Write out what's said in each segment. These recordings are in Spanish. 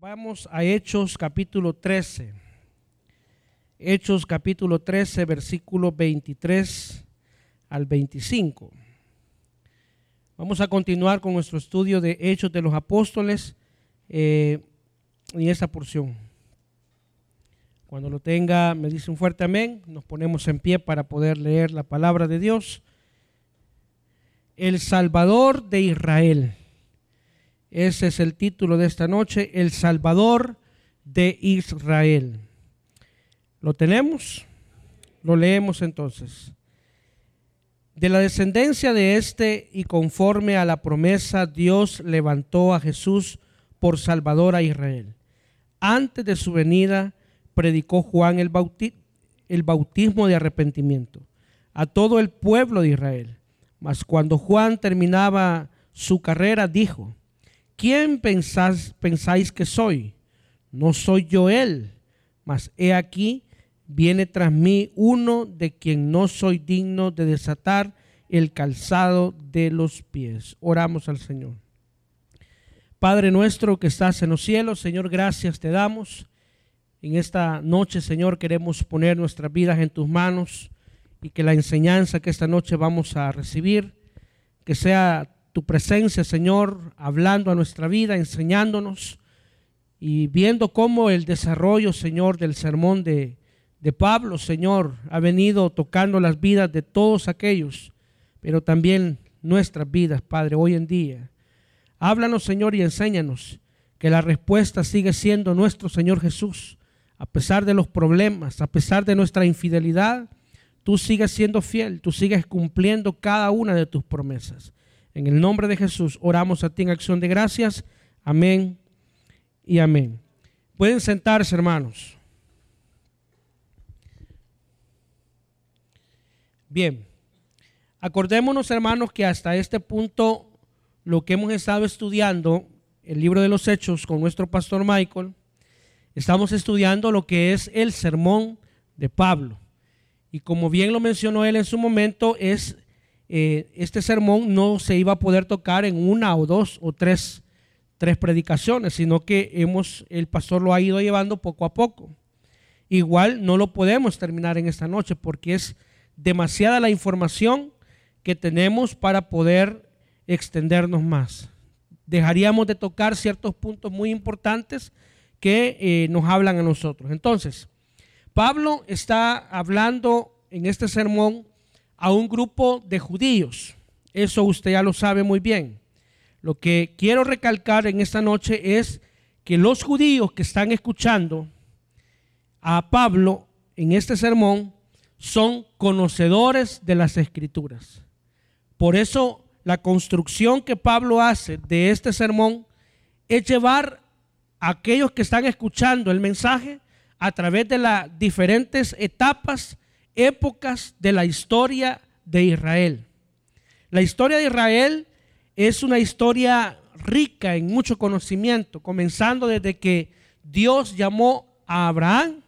Vamos a Hechos capítulo 13. Hechos capítulo 13, versículo 23 al 25. Vamos a continuar con nuestro estudio de Hechos de los Apóstoles eh, en esa porción. Cuando lo tenga, me dice un fuerte amén. Nos ponemos en pie para poder leer la palabra de Dios. El Salvador de Israel. Ese es el título de esta noche, El Salvador de Israel. ¿Lo tenemos? Lo leemos entonces. De la descendencia de este y conforme a la promesa, Dios levantó a Jesús por Salvador a Israel. Antes de su venida, predicó Juan el, el bautismo de arrepentimiento a todo el pueblo de Israel. Mas cuando Juan terminaba su carrera, dijo, ¿quién pensáis que soy? No soy yo él, mas he aquí, viene tras mí uno de quien no soy digno de desatar el calzado de los pies. Oramos al Señor. Padre nuestro que estás en los cielos, Señor, gracias te damos. En esta noche, Señor, queremos poner nuestras vidas en tus manos y que la enseñanza que esta noche vamos a recibir, que sea tu presencia, Señor, hablando a nuestra vida, enseñándonos y viendo cómo el desarrollo, Señor, del sermón de, de Pablo, Señor, ha venido tocando las vidas de todos aquellos, pero también nuestras vidas, Padre, hoy en día. Háblanos, Señor, y enséñanos que la respuesta sigue siendo nuestro Señor Jesús. A pesar de los problemas, a pesar de nuestra infidelidad, tú sigues siendo fiel, tú sigues cumpliendo cada una de tus promesas. En el nombre de Jesús oramos a ti en acción de gracias. Amén y amén. Pueden sentarse, hermanos. Bien, acordémonos, hermanos, que hasta este punto lo que hemos estado estudiando, el libro de los Hechos con nuestro pastor Michael, estamos estudiando lo que es el sermón de Pablo. Y como bien lo mencionó él en su momento, es eh, este sermón no se iba a poder tocar en una o dos o tres, tres predicaciones, sino que hemos, el pastor lo ha ido llevando poco a poco. Igual no lo podemos terminar en esta noche porque es demasiada la información que tenemos para poder extendernos más. Dejaríamos de tocar ciertos puntos muy importantes que eh, nos hablan a nosotros. Entonces, Pablo está hablando en este sermón a un grupo de judíos. Eso usted ya lo sabe muy bien. Lo que quiero recalcar en esta noche es que los judíos que están escuchando a Pablo en este sermón son conocedores de las escrituras. Por eso la construcción que Pablo hace de este sermón es llevar a aquellos que están escuchando el mensaje a través de las diferentes etapas épocas de la historia de Israel. La historia de Israel es una historia rica en mucho conocimiento, comenzando desde que Dios llamó a Abraham,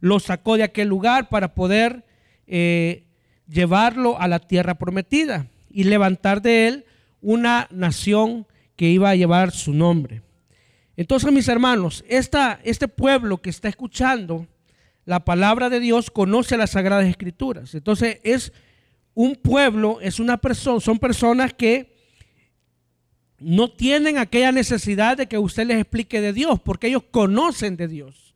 lo sacó de aquel lugar para poder eh, llevarlo a la tierra prometida y levantar de él una nación que iba a llevar su nombre. Entonces, mis hermanos, este pueblo que está escuchando la palabra de Dios conoce las sagradas escrituras. Entonces es un pueblo, es una persona, son personas que no tienen aquella necesidad de que usted les explique de Dios, porque ellos conocen de Dios.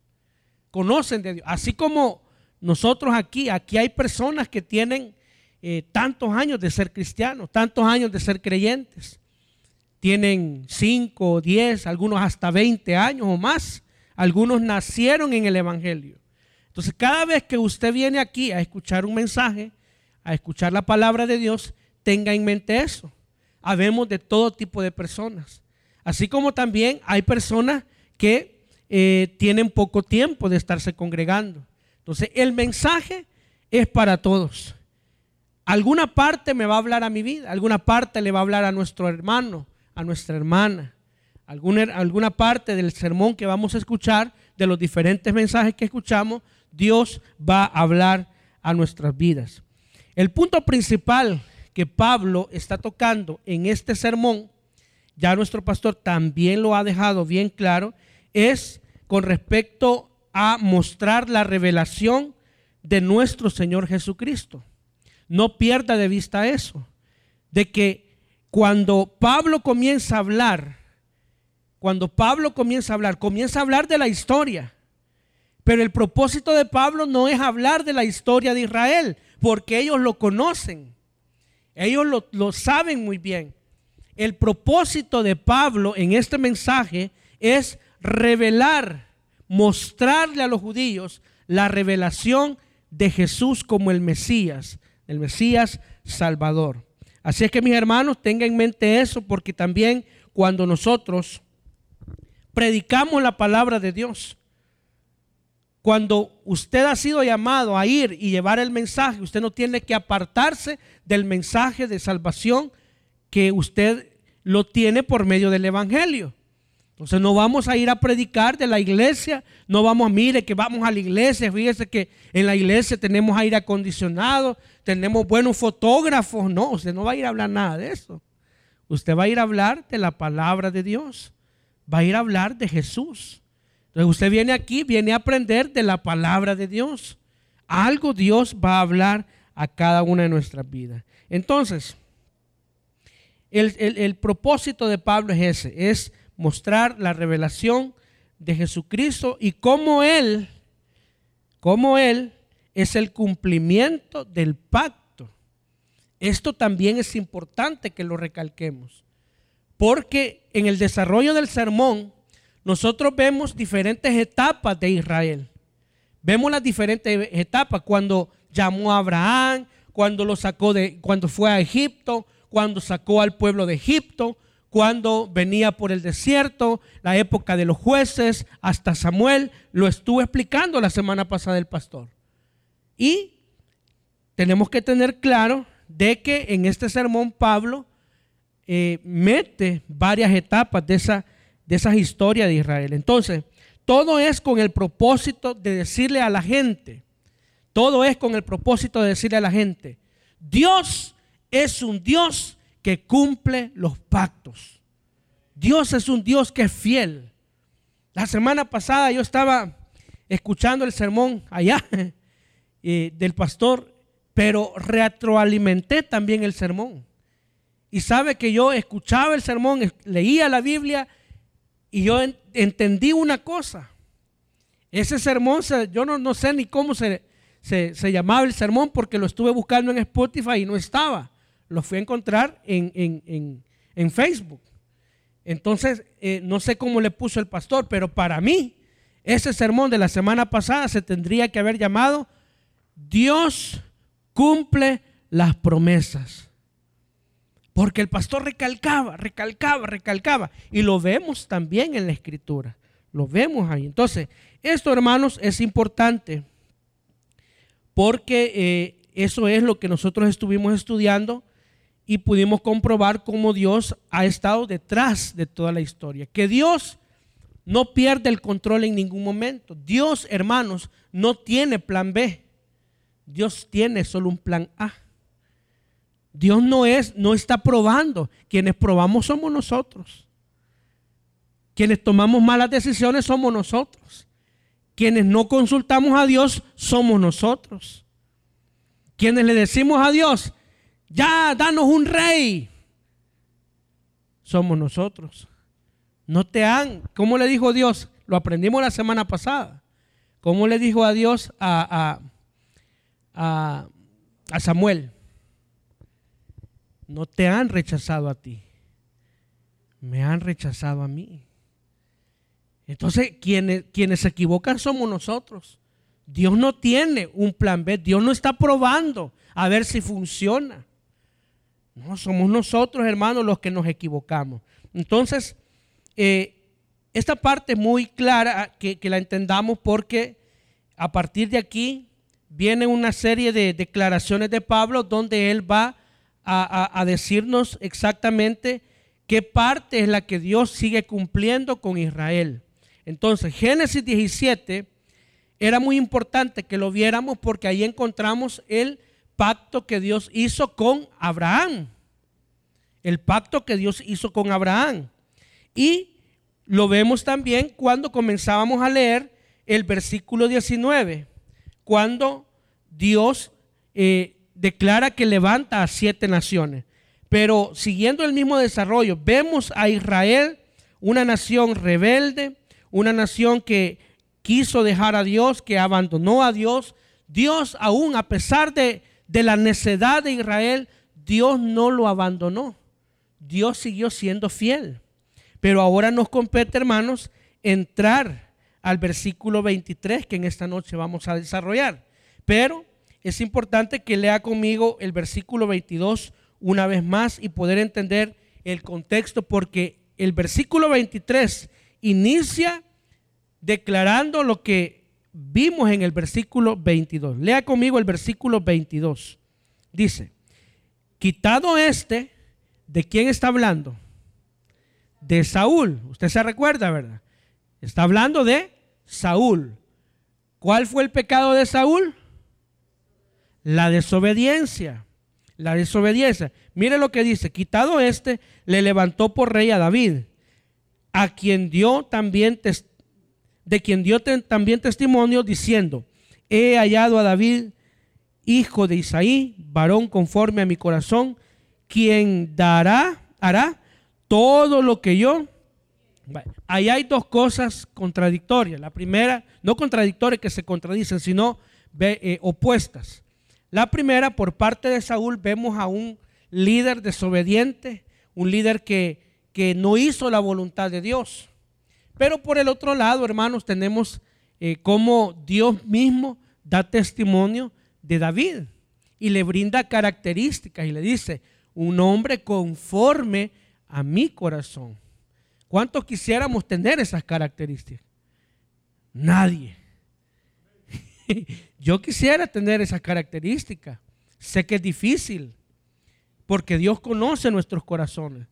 Conocen de Dios. Así como nosotros aquí, aquí hay personas que tienen eh, tantos años de ser cristianos, tantos años de ser creyentes. Tienen 5, 10, algunos hasta 20 años o más. Algunos nacieron en el Evangelio. Entonces, cada vez que usted viene aquí a escuchar un mensaje, a escuchar la palabra de Dios, tenga en mente eso. Habemos de todo tipo de personas. Así como también hay personas que eh, tienen poco tiempo de estarse congregando. Entonces, el mensaje es para todos. Alguna parte me va a hablar a mi vida, alguna parte le va a hablar a nuestro hermano, a nuestra hermana. Alguna, alguna parte del sermón que vamos a escuchar, de los diferentes mensajes que escuchamos, Dios va a hablar a nuestras vidas. El punto principal que Pablo está tocando en este sermón, ya nuestro pastor también lo ha dejado bien claro, es con respecto a mostrar la revelación de nuestro Señor Jesucristo. No pierda de vista eso, de que cuando Pablo comienza a hablar, cuando Pablo comienza a hablar, comienza a hablar de la historia. Pero el propósito de Pablo no es hablar de la historia de Israel, porque ellos lo conocen. Ellos lo, saben muy bien. El propósito de Pablo en este mensaje es revelar, mostrarle a los judíos la revelación de Jesús como el Mesías, el Mesías Salvador. Así es que mis hermanos, tengan en mente eso, porque también cuando nosotros predicamos la palabra de Dios, cuando usted ha sido llamado a ir y llevar el mensaje, usted no tiene que apartarse del mensaje de salvación que usted lo tiene por medio del Evangelio. Entonces no vamos a ir a predicar de la iglesia, no vamos a, mire que vamos a la iglesia, fíjese que en la iglesia tenemos aire acondicionado, tenemos buenos fotógrafos, no, usted no va a ir a hablar nada de eso. Usted va a ir a hablar de la palabra de Dios, va a ir a hablar de Jesús. Entonces usted viene aquí, viene a aprender de la palabra de Dios. Algo Dios va a hablar a cada una de nuestras vidas. Entonces, el, el propósito de Pablo es ese, es mostrar la revelación de Jesucristo y cómo Él, cómo Él es el cumplimiento del pacto. Esto también es importante que lo recalquemos, porque en el desarrollo del sermón nosotros vemos diferentes etapas de Israel. Vemos las diferentes etapas cuando llamó a Abraham, cuando lo sacó de cuando fue a Egipto, cuando sacó al pueblo de Egipto, cuando venía por el desierto, la época de los jueces, hasta Samuel, lo estuvo explicando la semana pasada el pastor. Y tenemos que tener claro de que en este sermón Pablo eh, mete varias etapas de esa, de esas historias de Israel. Entonces, todo es con el propósito de decirle a la gente, todo es con el propósito de decirle a la gente, Dios es un Dios que cumple los pactos. Dios es un Dios que es fiel. La semana pasada yo estaba escuchando el sermón allá eh, del pastor, pero retroalimenté también el sermón. Y sabe que yo escuchaba el sermón, leía la Biblia y yo entendí una cosa. Ese sermón, yo no, no sé ni cómo se, se, llamaba el sermón porque lo estuve buscando en Spotify y no estaba lo fui a encontrar en, Facebook. Entonces, eh, no sé cómo le puso el pastor, pero para mí, ese sermón de la semana pasada se tendría que haber llamado Dios cumple las promesas. Porque el pastor recalcaba, recalcaba, recalcaba. Y lo vemos también en la escritura. Lo vemos ahí. Entonces, esto, hermanos, es importante. Porque eh, eso es lo que nosotros estuvimos estudiando y pudimos comprobar cómo Dios ha estado detrás de toda la historia. Que Dios no pierde el control en ningún momento. Dios, hermanos, no tiene plan B. Dios tiene solo un plan A. Dios no es, no está probando. Quienes probamos somos nosotros. Quienes tomamos malas decisiones somos nosotros. Quienes no consultamos a Dios somos nosotros. Quienes le decimos a Dios, ya, danos un rey. Somos nosotros. No te han, ¿cómo le dijo Dios? Lo aprendimos la semana pasada. ¿Cómo le dijo a Dios a, a, a, Samuel? No te han rechazado a ti. Me han rechazado a mí. Entonces, quienes, quienes se equivocan somos nosotros. Dios no tiene un plan B. Dios no está probando a ver si funciona. No, somos nosotros, hermanos, los que nos equivocamos. Entonces, eh, esta parte muy clara que, la entendamos porque a partir de aquí viene una serie de declaraciones de Pablo donde él va a, decirnos exactamente qué parte es la que Dios sigue cumpliendo con Israel. Entonces, Génesis 17 era muy importante que lo viéramos porque ahí encontramos el pacto que Dios hizo con Abraham. El pacto que Dios hizo con Abraham. Y lo vemos también cuando comenzábamos a leer el versículo 19, cuando Dios eh, declara que levanta a siete naciones. Pero siguiendo el mismo desarrollo, vemos a Israel, una nación rebelde, una nación que quiso dejar a Dios, que abandonó a Dios. Dios aún, a pesar de, de la necedad de Israel, Dios no lo abandonó. Dios siguió siendo fiel. Pero ahora nos compete, hermanos, entrar al versículo 23 que en esta noche vamos a desarrollar. Pero es importante que lea conmigo el versículo 22 una vez más y poder entender el contexto porque el versículo 23 inicia declarando lo que vimos en el versículo 22. Lea conmigo el versículo 22. Dice, quitado este, ¿de quién está hablando? De Saúl. Usted se recuerda, ¿verdad? Está hablando de Saúl. ¿Cuál fue el pecado de Saúl? La desobediencia la desobediencia. Mire lo que dice, quitado este, le levantó por rey a David, a quien dio también de quien dio también testimonio diciendo, he hallado a David, hijo de Isaí, varón conforme a mi corazón, quien dará, hará todo lo que yo. Ahí hay dos cosas contradictorias. La primera, no contradictorias que se contradicen, sino eh, opuestas. La primera, por parte de Saúl, vemos a un líder desobediente, un líder que, que no hizo la voluntad de Dios. Pero por el otro lado, hermanos, tenemos eh, cómo Dios mismo da testimonio de David y le brinda características y le dice, un hombre conforme a mi corazón. ¿Cuántos quisiéramos tener esas características? Nadie. Yo quisiera tener esa característica. Sé que es difícil, porque Dios conoce nuestros corazones.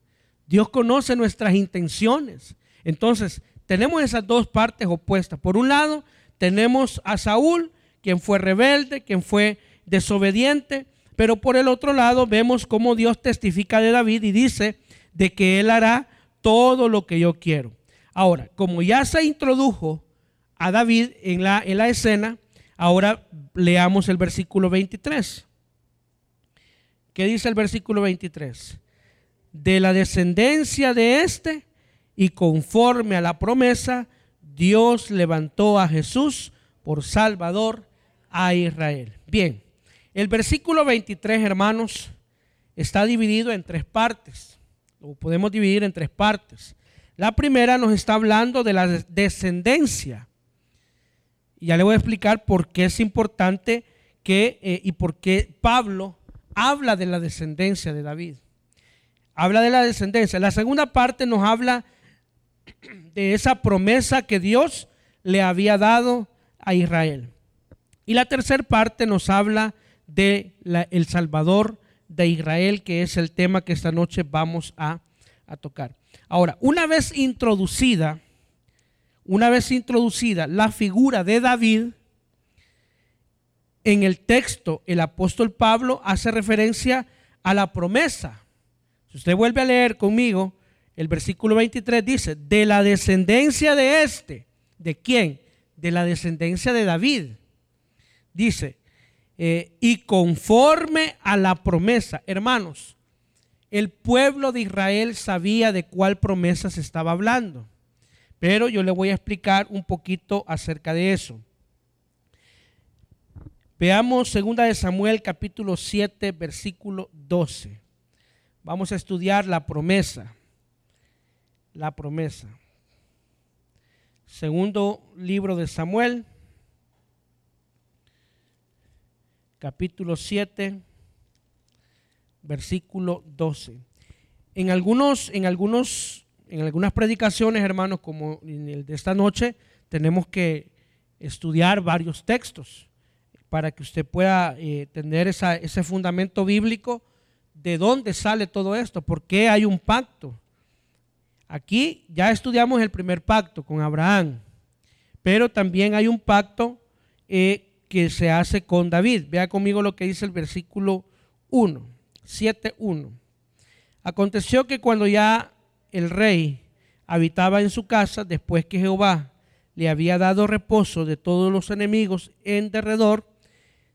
Dios conoce nuestras intenciones. Entonces, tenemos esas dos partes opuestas. Por un lado, tenemos a Saúl, quien fue rebelde, quien fue desobediente, pero por el otro lado vemos cómo Dios testifica de David y dice de que él hará todo lo que yo quiero. Ahora, como ya se introdujo a David en la, en la escena, Ahora leamos el versículo 23. ¿Qué dice el versículo 23? De la descendencia de éste y conforme a la promesa, Dios levantó a Jesús por Salvador a Israel. Bien, el versículo 23, hermanos, está dividido en tres partes. Lo podemos dividir en tres partes. La primera nos está hablando de la descendencia ya le voy a explicar por qué es importante que, eh, y por qué Pablo habla de la descendencia de David. Habla de la descendencia. La segunda parte nos habla de esa promesa que Dios le había dado a Israel. Y la tercera parte nos habla de el Salvador de Israel, que es el tema que esta noche vamos a, a tocar. Ahora, una vez introducida una vez introducida la figura de David, en el texto el apóstol Pablo hace referencia a la promesa. Si usted vuelve a leer conmigo, el versículo 23 dice, de la descendencia de este, ¿de quién? De la descendencia de David. Dice, eh, y conforme a la promesa, hermanos, el pueblo de Israel sabía de cuál promesa se estaba hablando. Pero yo le voy a explicar un poquito acerca de eso. Veamos 2 de Samuel capítulo 7 versículo 12. Vamos a estudiar la promesa. La promesa. Segundo libro de Samuel capítulo 7 versículo 12. En algunos en algunos en algunas predicaciones, hermanos, como en el de esta noche, tenemos que estudiar varios textos para que usted pueda eh, tener ese fundamento bíblico de dónde sale todo esto, por qué hay un pacto. Aquí ya estudiamos el primer pacto con Abraham, pero también hay un pacto eh, que se hace con David. Vea conmigo lo que dice el versículo 1, 7.1. Aconteció que cuando ya el rey habitaba en su casa después que Jehová le había dado reposo de todos los enemigos en derredor,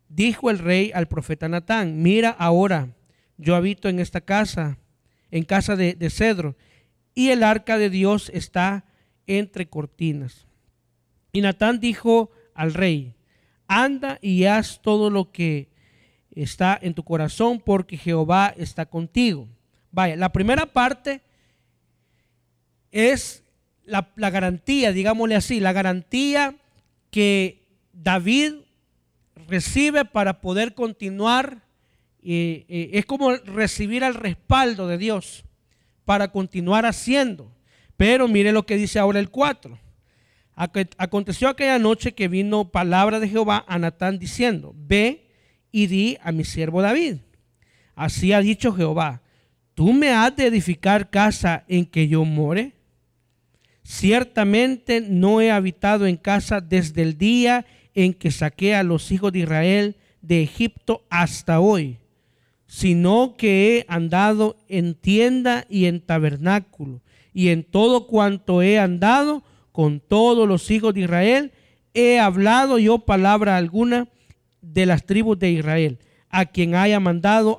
dijo el rey al profeta Natán, mira ahora, yo habito en esta casa, en casa de, de cedro, y el arca de Dios está entre cortinas. Y Natán dijo al rey, anda y haz todo lo que está en tu corazón porque Jehová está contigo. Vaya, la primera parte es la, garantía, digámosle así, la garantía que David recibe para poder continuar. es como recibir el respaldo de Dios para continuar haciendo. Pero mire lo que dice ahora el 4. Aconteció aquella noche que vino palabra de Jehová a Natán diciendo, ve y di a mi siervo David. Así ha dicho Jehová, ¿tú me has de edificar casa en que yo more? Ciertamente no he habitado en casa desde el día en que saqué a los hijos de Israel de Egipto hasta hoy, sino que he andado en tienda y en tabernáculo, y en todo cuanto he andado con todos los hijos de Israel, he hablado yo palabra alguna de las tribus de Israel, a quien haya mandado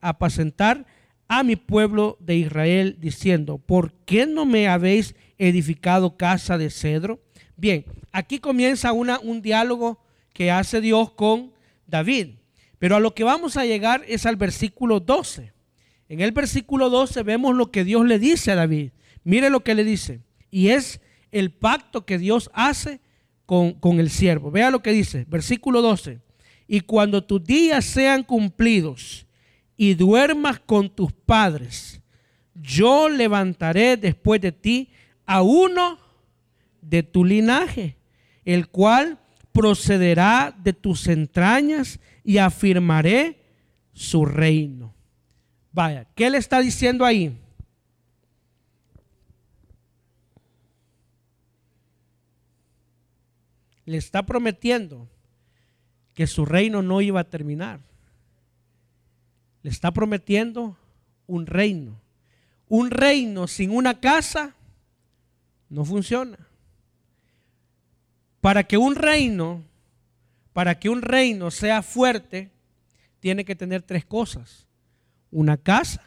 apacentar a mi pueblo de Israel, diciendo, ¿por qué no me habéis edificado casa de cedro? Bien, aquí comienza un diálogo que hace Dios con David. Pero a lo que vamos a llegar es al versículo 12. En el versículo 12 vemos lo que Dios le dice a David. Mire lo que le dice. Y es el pacto que Dios hace con, con el siervo. Vea lo que dice, versículo 12. Y cuando tus días sean cumplidos y duermas con tus padres, yo levantaré después de ti a uno de tu linaje, el cual procederá de tus entrañas y afirmaré su reino. Vaya, ¿qué le está diciendo ahí? le está prometiendo que su reino no iba a terminar. Le está prometiendo un reino. Un reino sin una casa no funciona. Para que un reino, para que un reino sea fuerte, tiene que tener tres cosas. Una casa,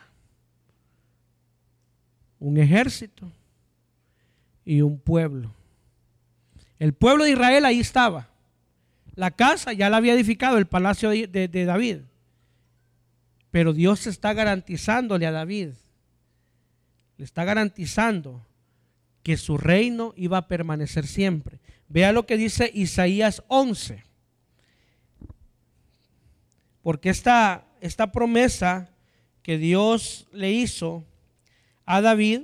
un ejército y un pueblo. El pueblo de Israel ahí estaba. La casa ya la había edificado, el palacio de, David. Pero Dios está garantizándole a David, le está garantizando que su reino iba a permanecer siempre. Vea lo que dice Isaías 11. Porque esta, esta promesa que Dios le hizo a David,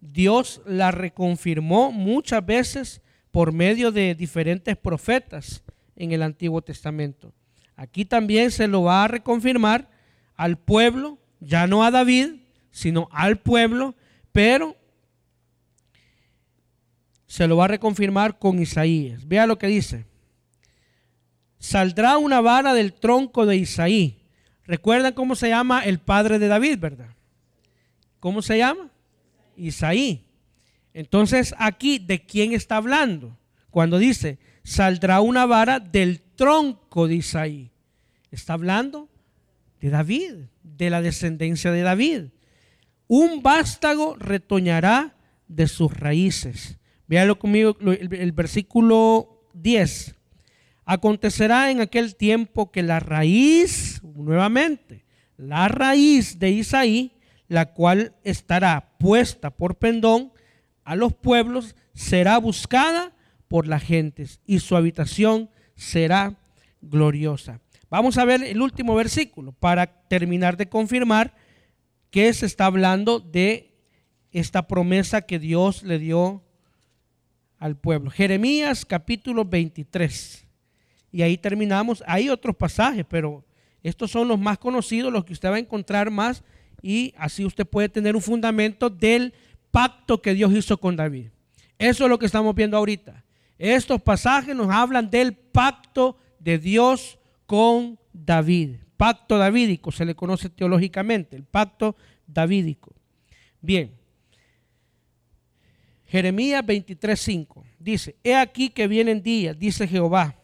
Dios la reconfirmó muchas veces por medio de diferentes profetas en el Antiguo Testamento. Aquí también se lo va a reconfirmar al pueblo, ya no a David, sino al pueblo, pero se lo va a reconfirmar con Isaías. Vea lo que dice. Saldrá una vara del tronco de Isaí. ¿Recuerdan cómo se llama el padre de David, verdad? ¿Cómo se llama? Isaí. Entonces aquí, ¿de quién está hablando? Cuando dice, saldrá una vara del tronco de Isaí. Está hablando de David, de la descendencia de David. Un vástago retoñará de sus raíces. Véalo conmigo el, versículo 10. Acontecerá en aquel tiempo que la raíz, nuevamente, la raíz de Isaí, la cual estará puesta por pendón, a los pueblos, será buscada por las gentes y su habitación será gloriosa. Vamos a ver el último versículo para terminar de confirmar que se está hablando de esta promesa que Dios le dio al pueblo. Jeremías capítulo 23. Y ahí terminamos. Hay otros pasajes, pero estos son los más conocidos, los que usted va a encontrar más y así usted puede tener un fundamento del pacto que Dios hizo con David. Eso es lo que estamos viendo ahorita. Estos pasajes nos hablan del pacto de Dios con David. Pacto davídico se le conoce teológicamente, el pacto davídico. Bien. Jeremías 23:5 dice, he aquí que vienen días, dice Jehová,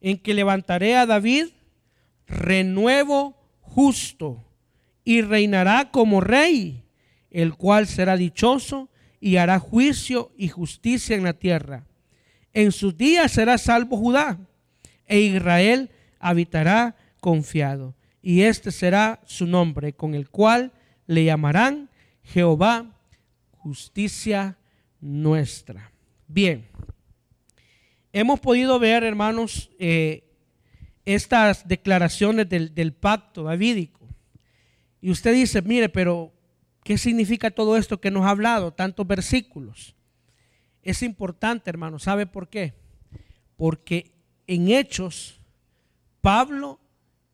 en que levantaré a David renuevo justo y reinará como rey, el cual será dichoso y hará juicio y justicia en la tierra. En sus días será salvo Judá e Israel habitará confiado. Y este será su nombre, con el cual le llamarán Jehová, justicia nuestra. Bien, hemos podido ver, hermanos, eh, estas declaraciones del, del pacto davídico. Y usted dice, mire, pero ¿qué significa todo esto que nos ha hablado? Tantos versículos. Es importante, hermano. ¿Sabe por qué? Porque en Hechos, Pablo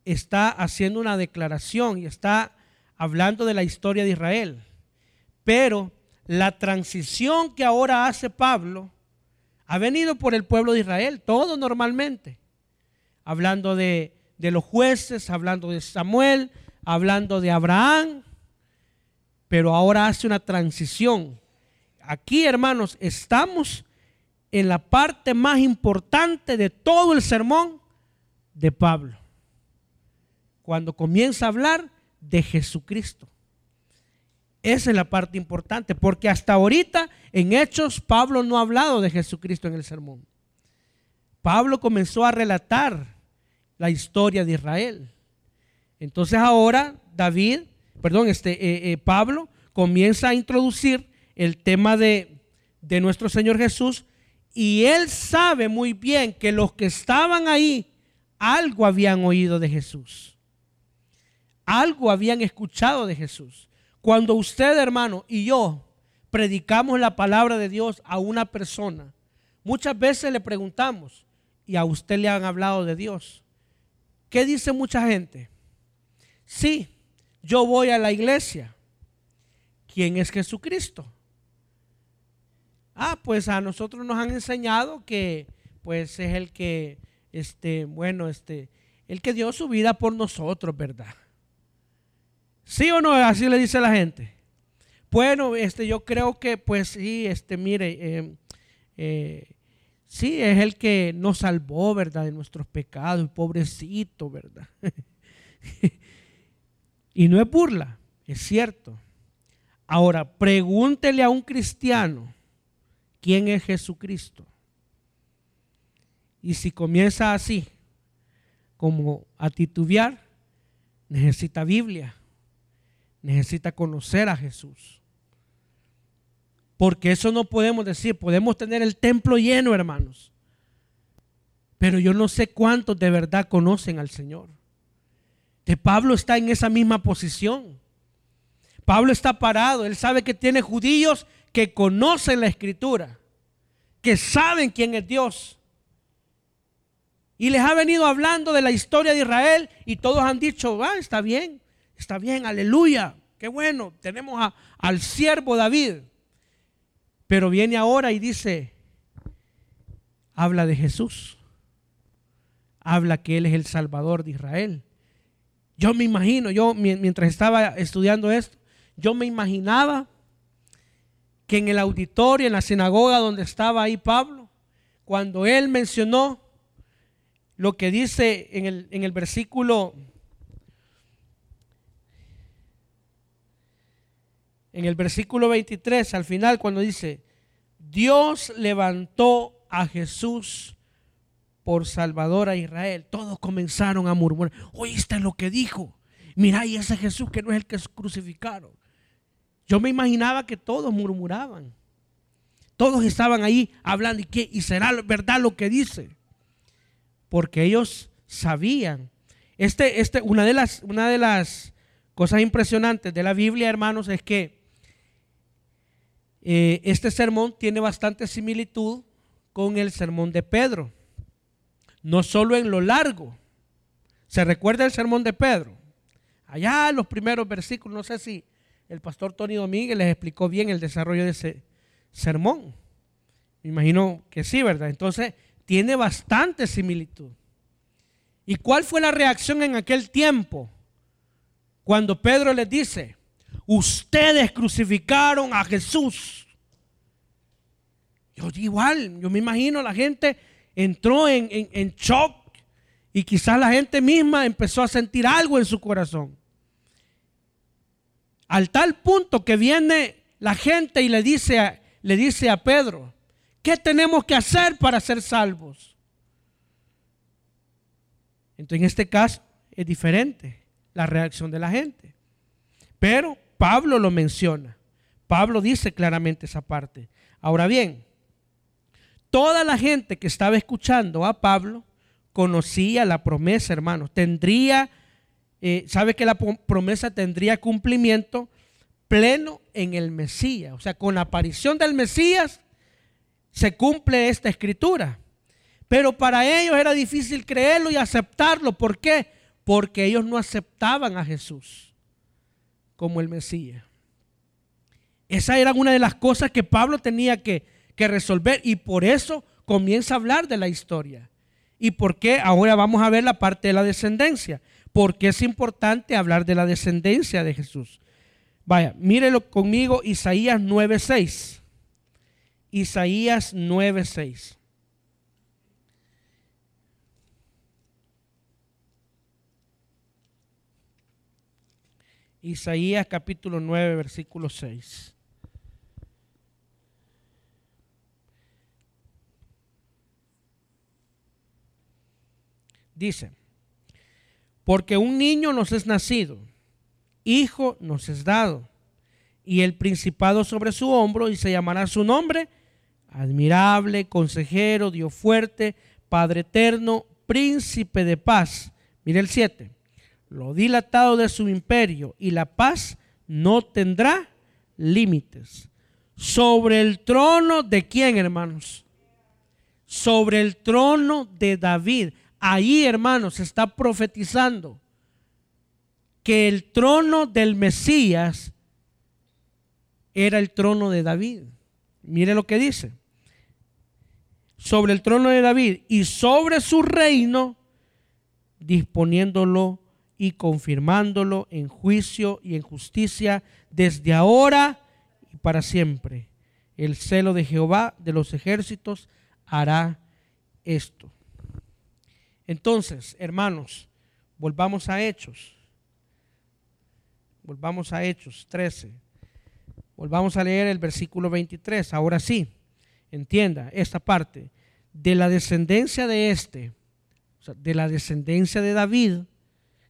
está haciendo una declaración y está hablando de la historia de Israel. Pero la transición que ahora hace Pablo ha venido por el pueblo de Israel, todo normalmente. Hablando de, los jueces, hablando de Samuel, hablando de Abraham, pero ahora hace una transición. Aquí, hermanos, estamos en la parte más importante de todo el sermón de Pablo. Cuando comienza a hablar de Jesucristo. Esa es la parte importante, porque hasta ahorita en Hechos Pablo no ha hablado de Jesucristo en el sermón. Pablo comenzó a relatar la historia de Israel. Entonces ahora David, perdón, este eh, eh, Pablo comienza a introducir el tema de, de nuestro Señor Jesús y él sabe muy bien que los que estaban ahí algo habían oído de Jesús. Algo habían escuchado de Jesús. Cuando usted, hermano, y yo predicamos la palabra de Dios a una persona, muchas veces le preguntamos, y a usted le han hablado de Dios. ¿Qué dice mucha gente? Sí, yo voy a la iglesia. ¿Quién es Jesucristo? Ah, pues a nosotros nos han enseñado que pues es el que, este, bueno, este, el que dio su vida por nosotros, ¿verdad? ¿Sí o no? Así le dice la gente. Bueno, este, yo creo que, pues sí, este, mire, eh, eh, sí, es el que nos salvó, ¿verdad? De nuestros pecados, pobrecito, ¿verdad? y no es burla, es cierto. Ahora, pregúntele a un cristiano quién es Jesucristo. Y si comienza así, como a titubear, necesita Biblia necesita conocer a Jesús. Porque eso no podemos decir, podemos tener el templo lleno, hermanos. Pero yo no sé cuántos de verdad conocen al Señor. De Pablo está en esa misma posición. Pablo está parado, él sabe que tiene judíos que conocen la escritura, que saben quién es Dios. Y les ha venido hablando de la historia de Israel y todos han dicho, ah, está bien, Está bien, aleluya. Qué bueno. Tenemos al siervo David. Pero viene ahora y dice, habla de Jesús. Habla que Él es el Salvador de Israel. Yo me imagino, yo mientras estaba estudiando esto, yo me imaginaba que en el auditorio, en la sinagoga donde estaba ahí Pablo, cuando él mencionó lo que dice en el, en el versículo en el versículo 23, al final, cuando dice, Dios levantó a Jesús por Salvador a Israel, todos comenzaron a murmurar, oíste lo que dijo, mira, y ese Jesús que no es el que crucificaron. Yo me imaginaba que todos murmuraban, todos estaban ahí hablando, ¿y, qué? ¿Y será verdad lo que dice? Porque ellos sabían. Este, este, una, de las, una de las cosas impresionantes de la Biblia, hermanos, es que eh, este sermón tiene bastante similitud con el sermón de Pedro. No solo en lo largo. ¿Se recuerda el sermón de Pedro? Allá en los primeros versículos, no sé si el pastor Tony Domínguez les explicó bien el desarrollo de ese sermón. Me imagino que sí, ¿verdad? Entonces, tiene bastante similitud. ¿Y cuál fue la reacción en aquel tiempo? Cuando Pedro les dice, ustedes crucificaron a Jesús. Yo igual, yo me imagino la gente entró en, en shock y quizás la gente misma empezó a sentir algo en su corazón. Al tal punto que viene la gente y le dice a, le dice a Pedro, ¿qué tenemos que hacer para ser salvos? Entonces en este caso es diferente la reacción de la gente. Pero Pablo lo menciona. Pablo dice claramente esa parte. Ahora bien, toda la gente que estaba escuchando a Pablo conocía la promesa, hermanos. Tendría, eh, sabe que la promesa tendría cumplimiento pleno en el Mesías. O sea, con la aparición del Mesías se cumple esta escritura. Pero para ellos era difícil creerlo y aceptarlo. ¿Por qué? Porque ellos no aceptaban a Jesús como el Mesías. Esa era una de las cosas que Pablo tenía que, que resolver y por eso comienza a hablar de la historia. ¿Y por qué? Ahora vamos a ver la parte de la descendencia. Porque es importante hablar de la descendencia de Jesús. Vaya, mírelo conmigo, Isaías 9:6. Isaías 9:6. Isaías capítulo 9, versículo 6. Dice, porque un niño nos es nacido, hijo nos es dado, y el principado sobre su hombro, y se llamará su nombre, admirable, consejero, Dios fuerte, Padre eterno, príncipe de paz. Mire el 7. Lo dilatado de su imperio y la paz no tendrá límites. Sobre el trono de quién, hermanos? Sobre el trono de David. Ahí, hermanos, está profetizando que el trono del Mesías era el trono de David. Mire lo que dice. Sobre el trono de David y sobre su reino, disponiéndolo y confirmándolo en juicio y en justicia desde ahora y para siempre. El celo de Jehová de los ejércitos hará esto. Entonces, hermanos, volvamos a Hechos. Volvamos a Hechos 13. Volvamos a leer el versículo 23. Ahora sí, entienda esta parte. De la descendencia de este, o sea, de la descendencia de David,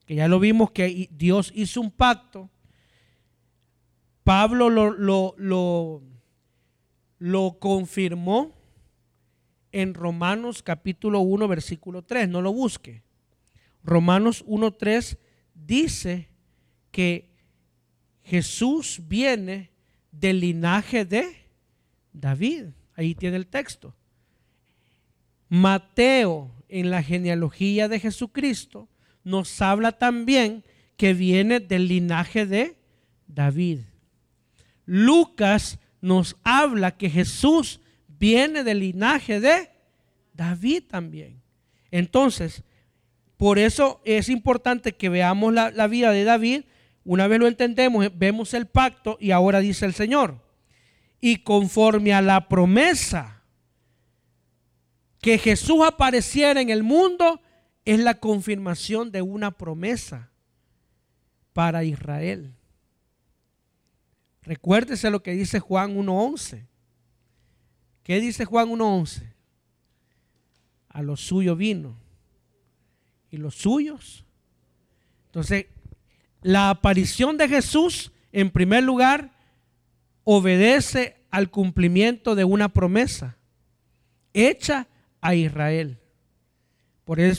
que ya lo vimos que Dios hizo un pacto, Pablo lo, lo, lo, confirmó en Romanos capítulo 1, versículo 3. No lo busque. Romanos 1, 3 dice que Jesús viene del linaje de David. Ahí tiene el texto. Mateo, en la genealogía de Jesucristo, nos habla también que viene del linaje de David. Lucas nos habla que Jesús viene del linaje de David también. Entonces, por eso es importante que veamos la, vida de David. Una vez lo entendemos, vemos el pacto y ahora dice el Señor. Y conforme a la promesa que Jesús apareciera en el mundo, es la confirmación de una promesa para Israel. Recuérdese lo que dice Juan 1.11. ¿Qué dice Juan 1.11? A los suyos vino. ¿Y los suyos? Entonces, la aparición de Jesús, en primer lugar, obedece al cumplimiento de una promesa hecha a Israel.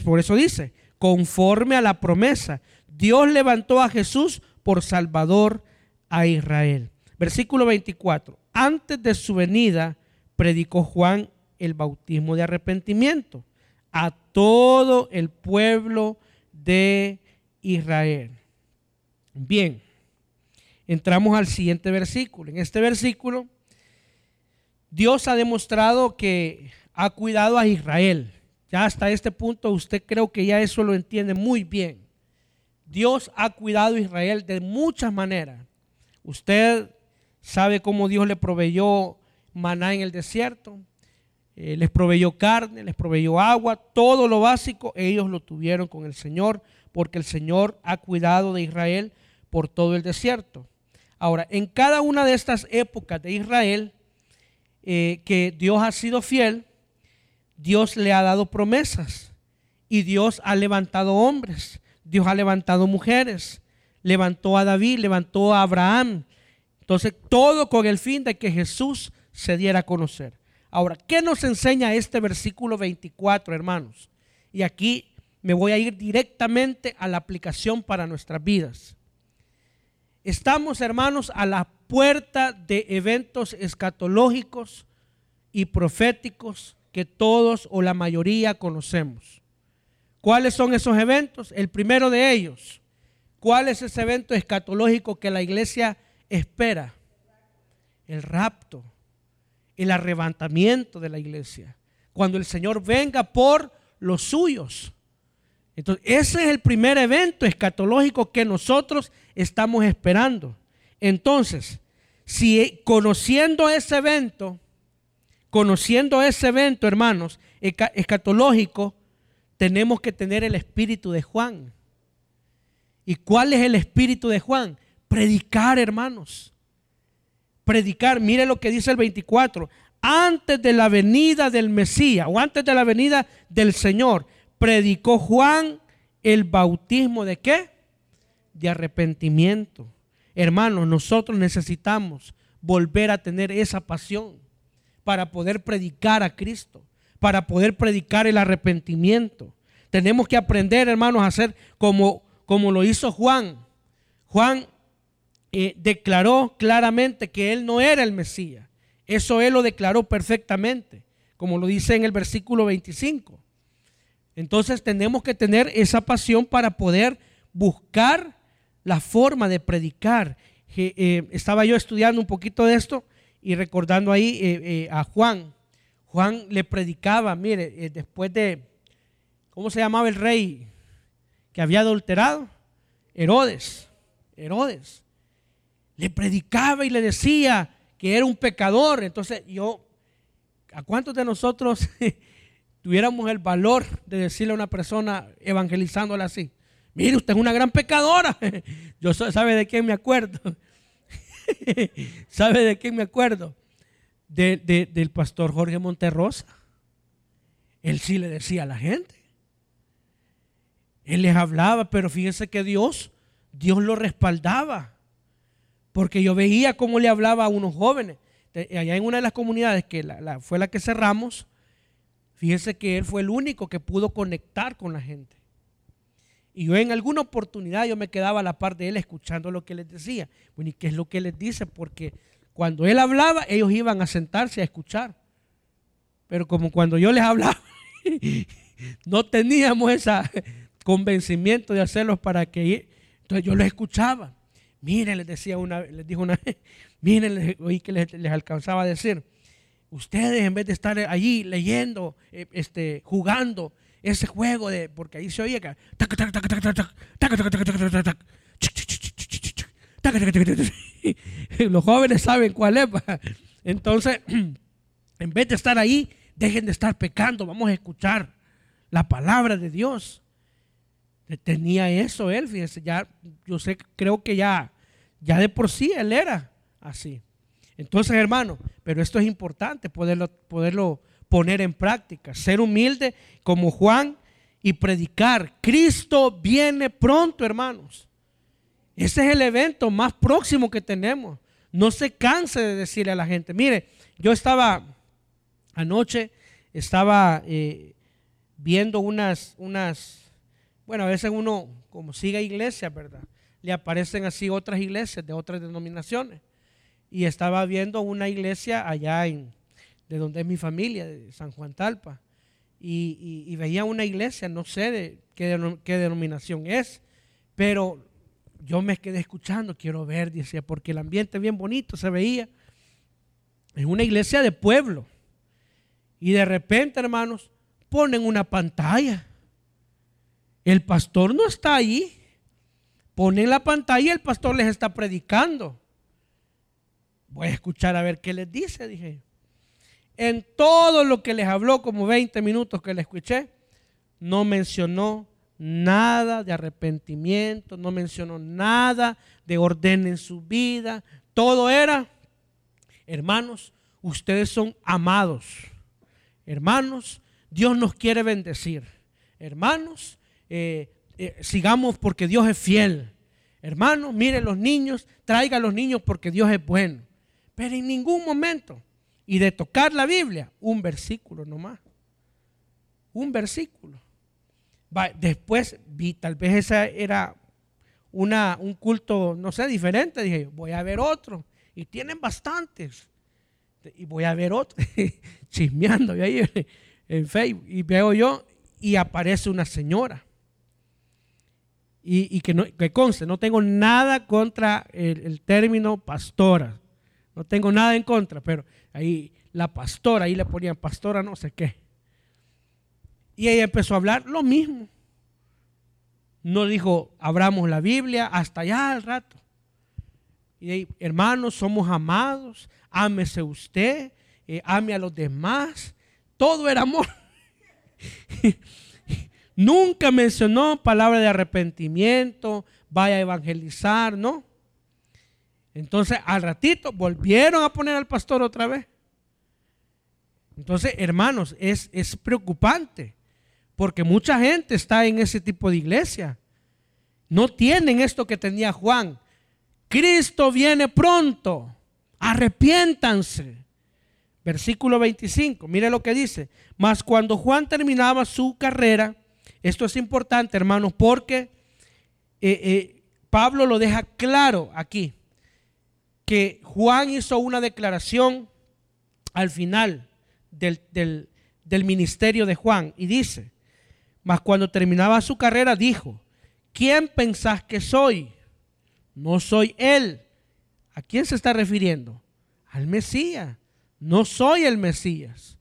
Por eso, dice, conforme a la promesa, Dios levantó a Jesús por Salvador a Israel. Versículo 24. Antes de su venida, predicó Juan el bautismo de arrepentimiento a todo el pueblo de Israel. Bien, entramos al siguiente versículo. En este versículo, Dios ha demostrado que ha cuidado a Israel. Ya hasta este punto usted creo que ya eso lo entiende muy bien. Dios ha cuidado a Israel de muchas maneras. Usted sabe cómo Dios le proveyó maná en el desierto. eh, les proveyó carne, les proveyó agua, todo lo básico, ellos lo tuvieron con el Señor, porque el Señor ha cuidado de Israel por todo el desierto. Ahora, en cada una de estas épocas de Israel, eh, que Dios ha sido fiel, Dios le ha dado promesas y Dios ha levantado hombres, Dios ha levantado mujeres, levantó a David, levantó a Abraham. Entonces, todo con el fin de que Jesús se diera a conocer. Ahora, ¿qué nos enseña este versículo 24, hermanos? Y aquí me voy a ir directamente a la aplicación para nuestras vidas. Estamos, hermanos, a la puerta de eventos escatológicos y proféticos que todos o la mayoría conocemos. ¿Cuáles son esos eventos? El primero de ellos. ¿Cuál es ese evento escatológico que la iglesia espera? El rapto, el arrebatamiento de la iglesia. Cuando el Señor venga por los suyos. Entonces, ese es el primer evento escatológico que nosotros estamos esperando. Entonces, si conociendo ese evento, conociendo ese evento, hermanos, escatológico, tenemos que tener el espíritu de Juan. ¿Y cuál es el espíritu de Juan? Predicar, hermanos. Predicar, mire lo que dice el 24. Antes de la venida del Mesías o antes de la venida del Señor, predicó Juan el bautismo de qué? De arrepentimiento. Hermanos, nosotros necesitamos volver a tener esa pasión para poder predicar a Cristo, para poder predicar el arrepentimiento. Tenemos que aprender, hermanos, a hacer como, como lo hizo Juan. Juan eh, declaró claramente que él no era el Mesías. Eso él lo declaró perfectamente, como lo dice en el versículo 25. Entonces tenemos que tener esa pasión para poder buscar la forma de predicar. Eh, estaba yo estudiando un poquito de esto y recordando ahí eh, eh, a Juan. Juan le predicaba, mire, después de, ¿cómo se llamaba el rey que había adulterado? Herodes. Herodes. Le predicaba y le decía que era un pecador. Entonces yo, ¿a cuántos de nosotros tuviéramos el valor de decirle a una persona evangelizándola así, mire, usted es una gran pecadora. Yo sabe de quién me acuerdo. ¿Sabe de quién me acuerdo? del pastor Jorge Monterrosa. Él sí le decía a la gente. Él les hablaba, pero fíjense que Dios, Dios lo respaldaba. Porque yo veía cómo le hablaba a unos jóvenes. Allá en una de las comunidades que fue la que cerramos, Fíjese que él fue el único que pudo conectar con la gente. Y yo en alguna oportunidad yo me quedaba a la par de él escuchando lo que les decía. Bueno, ¿y qué es lo que les dice? Porque cuando él hablaba, ellos iban a sentarse a escuchar. Pero como cuando yo les hablaba, no teníamos ese convencimiento de hacerlos para que... Entonces yo los escuchaba. Miren, les decía una, les dijo una vez, miren, oí que les, les alcanzaba a decir, ustedes en vez de estar allí leyendo, eh, este, jugando ese juego de, porque ahí se oye que los jóvenes saben cuál es. Entonces, en vez de estar ahí, dejen de estar pecando, vamos a escuchar la palabra de Dios. Tenía eso él, fíjense, ya, yo sé, creo que ya, ya de por sí él era así. Entonces, hermano, pero esto es importante poderlo, poderlo poner en práctica, ser humilde como Juan y predicar. Cristo viene pronto, hermanos. Ese es el evento más próximo que tenemos. No se canse de decirle a la gente, mire, yo estaba anoche, estaba eh, viendo unas, unas, bueno, a veces uno, como sigue iglesias, ¿verdad? Le aparecen así otras iglesias de otras denominaciones y estaba viendo una iglesia allá en, de donde es mi familia, de San Juan Talpa, y, veía una iglesia, no sé de qué, denominación es, pero yo me quedé escuchando, quiero ver, decía, porque el ambiente bien bonito se veía. Es una iglesia de pueblo. Y de repente, hermanos, ponen una pantalla. El pastor no está allí. Ponen la pantalla y el pastor les está predicando. Voy a escuchar a ver qué les dice, dije. En todo lo que les habló, como 20 minutos que le escuché, no mencionó nada de arrepentimiento, no mencionó nada de orden en su vida. Todo era, hermanos, ustedes son amados. Hermanos, Dios nos quiere bendecir. Hermanos, eh, eh, sigamos porque Dios es fiel. Hermanos, miren los niños, traiga a los niños porque Dios es bueno. Pero en ningún momento, y de tocar la Biblia, un versículo nomás. Un versículo. Después vi, tal vez esa era una, un culto, no sé, diferente. Dije, voy a ver otro. Y tienen bastantes. Y voy a ver otro. Chismeando y ahí en Facebook. Y veo yo y aparece una señora. Y, que, no, que conste, no tengo nada contra el, término pastora. No tengo nada en contra, pero ahí la pastora, ahí le ponían pastora no sé qué. Y ella empezó a hablar lo mismo. No dijo, abramos la Biblia hasta allá al rato. Y hermanos, somos amados, ámese usted, eh, ame a los demás. Todo era amor. Nunca mencionó palabra de arrepentimiento, vaya a evangelizar, ¿no? Entonces, al ratito volvieron a poner al pastor otra vez. Entonces, hermanos, es, es preocupante, porque mucha gente está en ese tipo de iglesia. No tienen esto que tenía Juan. Cristo viene pronto, arrepiéntanse. Versículo 25, mire lo que dice. Mas cuando Juan terminaba su carrera, esto es importante, hermanos, porque eh, eh, Pablo lo deja claro aquí, que Juan hizo una declaración al final del, del ministerio de Juan y dice, mas cuando terminaba su carrera dijo, ¿quién pensás que soy? No soy él. ¿A quién se está refiriendo? Al Mesías. No soy el Mesías.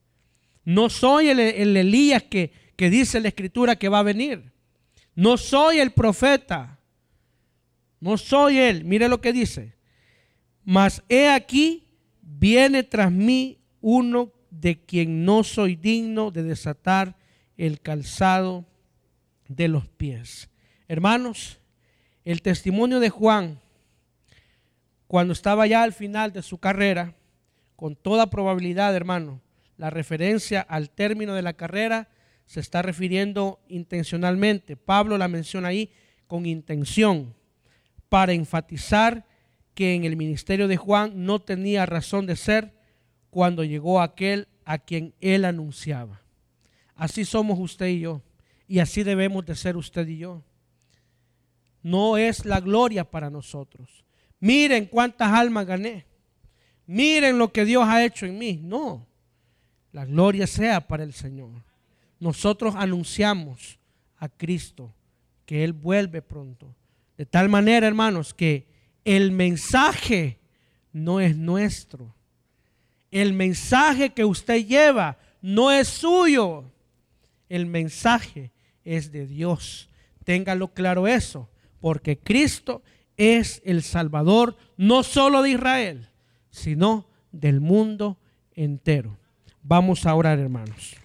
No soy el, el Elías que, que dice la escritura que va a venir. No soy el profeta. No soy él. Mire lo que dice. Mas he aquí, viene tras mí uno de quien no soy digno de desatar el calzado de los pies. Hermanos, el testimonio de Juan, cuando estaba ya al final de su carrera, con toda probabilidad, hermano, la referencia al término de la carrera se está refiriendo intencionalmente. Pablo la menciona ahí con intención para enfatizar que en el ministerio de Juan no tenía razón de ser cuando llegó aquel a quien él anunciaba. Así somos usted y yo, y así debemos de ser usted y yo. No es la gloria para nosotros. Miren cuántas almas gané. Miren lo que Dios ha hecho en mí. No, la gloria sea para el Señor nosotros anunciamos a Cristo que Él vuelve pronto. De tal manera, hermanos, que el mensaje no es nuestro. El mensaje que usted lleva no es suyo. El mensaje es de Dios. Téngalo claro eso, porque Cristo es el Salvador no solo de Israel, sino del mundo entero. Vamos a orar, hermanos.